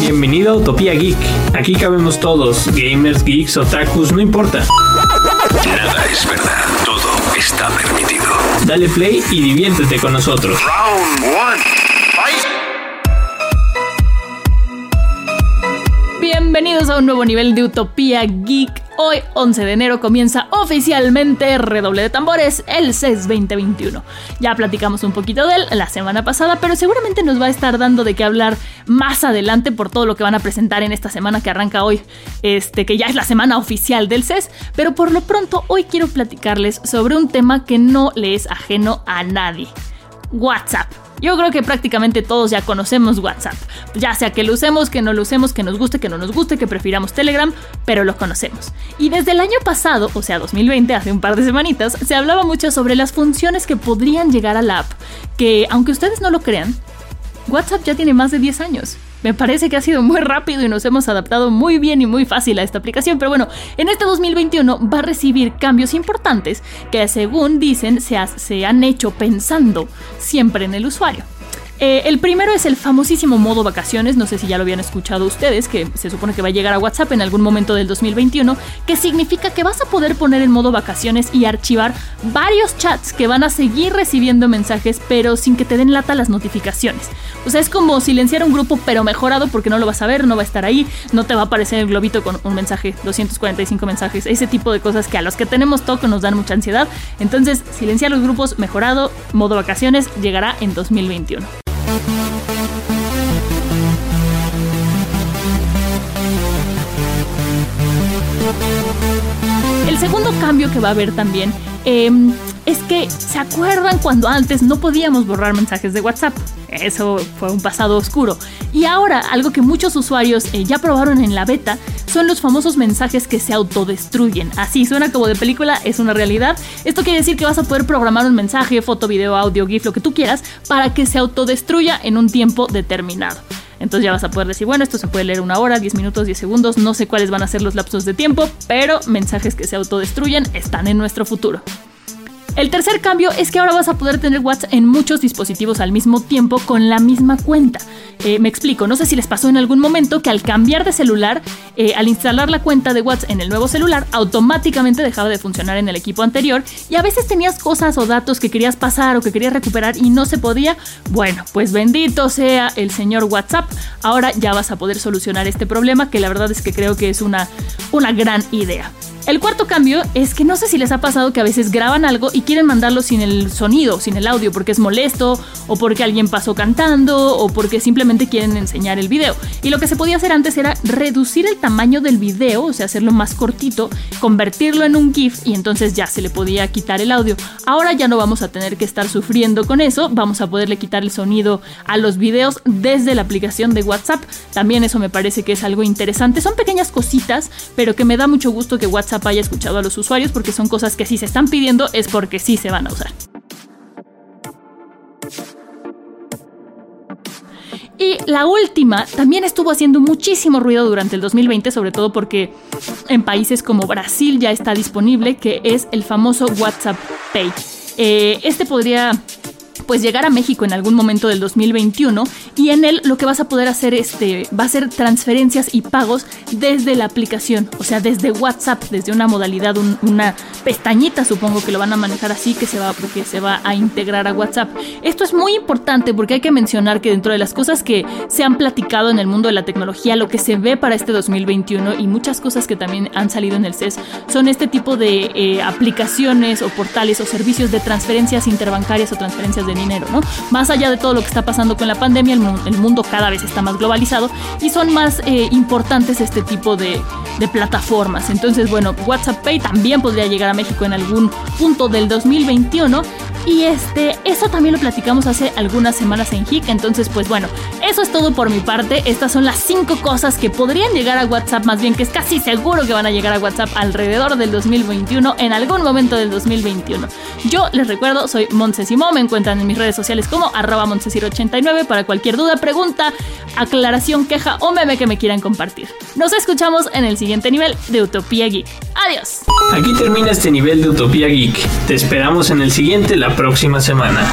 Bienvenido a Utopía Geek. Aquí cabemos todos, gamers, geeks, otakus, no importa. Nada es verdad, todo está permitido. Dale play y diviértete con nosotros. Round Bienvenidos a un nuevo nivel de Utopía Geek. Hoy, 11 de enero, comienza oficialmente Redoble de Tambores, el CES 2021. Ya platicamos un poquito de él la semana pasada, pero seguramente nos va a estar dando de qué hablar más adelante por todo lo que van a presentar en esta semana que arranca hoy, este, que ya es la semana oficial del CES. Pero por lo pronto, hoy quiero platicarles sobre un tema que no le es ajeno a nadie: WhatsApp. Yo creo que prácticamente todos ya conocemos WhatsApp. Ya sea que lo usemos, que no lo usemos, que nos guste, que no nos guste, que prefiramos Telegram, pero lo conocemos. Y desde el año pasado, o sea 2020, hace un par de semanitas, se hablaba mucho sobre las funciones que podrían llegar a la app, que aunque ustedes no lo crean, WhatsApp ya tiene más de 10 años. Me parece que ha sido muy rápido y nos hemos adaptado muy bien y muy fácil a esta aplicación, pero bueno, en este 2021 va a recibir cambios importantes que según dicen se, ha- se han hecho pensando siempre en el usuario. Eh, el primero es el famosísimo modo vacaciones, no sé si ya lo habían escuchado ustedes, que se supone que va a llegar a WhatsApp en algún momento del 2021, que significa que vas a poder poner en modo vacaciones y archivar varios chats que van a seguir recibiendo mensajes, pero sin que te den lata las notificaciones. O sea, es como silenciar un grupo, pero mejorado porque no lo vas a ver, no va a estar ahí, no te va a aparecer el globito con un mensaje, 245 mensajes, ese tipo de cosas que a los que tenemos toque nos dan mucha ansiedad. Entonces, silenciar los grupos mejorado, modo vacaciones, llegará en 2021. El segundo cambio que va a haber también em, es que, ¿se acuerdan cuando antes no podíamos borrar mensajes de WhatsApp? Eso fue un pasado oscuro. Y ahora, algo que muchos usuarios eh, ya probaron en la beta son los famosos mensajes que se autodestruyen. Así suena como de película, es una realidad. Esto quiere decir que vas a poder programar un mensaje, foto, video, audio, GIF, lo que tú quieras, para que se autodestruya en un tiempo determinado. Entonces ya vas a poder decir, bueno, esto se puede leer una hora, 10 minutos, 10 segundos, no sé cuáles van a ser los lapsos de tiempo, pero mensajes que se autodestruyen están en nuestro futuro. El tercer cambio es que ahora vas a poder tener WhatsApp en muchos dispositivos al mismo tiempo con la misma cuenta. Eh, me explico, no sé si les pasó en algún momento que al cambiar de celular, eh, al instalar la cuenta de WhatsApp en el nuevo celular, automáticamente dejaba de funcionar en el equipo anterior y a veces tenías cosas o datos que querías pasar o que querías recuperar y no se podía. Bueno, pues bendito sea el señor WhatsApp, ahora ya vas a poder solucionar este problema que la verdad es que creo que es una, una gran idea. El cuarto cambio es que no sé si les ha pasado que a veces graban algo y quieren mandarlo sin el sonido, sin el audio, porque es molesto, o porque alguien pasó cantando, o porque simplemente quieren enseñar el video. Y lo que se podía hacer antes era reducir el tamaño del video, o sea, hacerlo más cortito, convertirlo en un GIF y entonces ya se le podía quitar el audio. Ahora ya no vamos a tener que estar sufriendo con eso, vamos a poderle quitar el sonido a los videos desde la aplicación de WhatsApp. También eso me parece que es algo interesante. Son pequeñas cositas, pero que me da mucho gusto que WhatsApp haya escuchado a los usuarios porque son cosas que si se están pidiendo es porque sí se van a usar. Y la última también estuvo haciendo muchísimo ruido durante el 2020, sobre todo porque en países como Brasil ya está disponible, que es el famoso WhatsApp Pay. Eh, este podría pues llegar a México en algún momento del 2021 y en él lo que vas a poder hacer este va a ser transferencias y pagos desde la aplicación, o sea, desde WhatsApp, desde una modalidad un- una pestañita, supongo que lo van a manejar así que se va porque se va a integrar a WhatsApp. Esto es muy importante porque hay que mencionar que dentro de las cosas que se han platicado en el mundo de la tecnología, lo que se ve para este 2021 y muchas cosas que también han salido en el CES son este tipo de eh, aplicaciones o portales o servicios de transferencias interbancarias o transferencias de dinero, ¿no? Más allá de todo lo que está pasando con la pandemia, el, mu- el mundo cada vez está más globalizado y son más eh, importantes este tipo de, de plataformas. Entonces, bueno, WhatsApp Pay también podría llegar a México en algún punto del 2021 Y este, eso también lo platicamos hace algunas semanas en HIC. Entonces, pues bueno, eso es todo por mi parte. Estas son las cinco cosas que podrían llegar a WhatsApp, más bien que es casi seguro que van a llegar a WhatsApp alrededor del 2021, en algún momento del 2021. Yo les recuerdo, soy Montesimo, me encuentran en mis redes sociales como arroba 89 para cualquier duda, pregunta, aclaración, queja o meme que me quieran compartir. Nos escuchamos en el siguiente nivel de Utopía Geek. Adiós. Aquí termina este nivel de Utopía Geek. Te esperamos en el siguiente la próxima semana.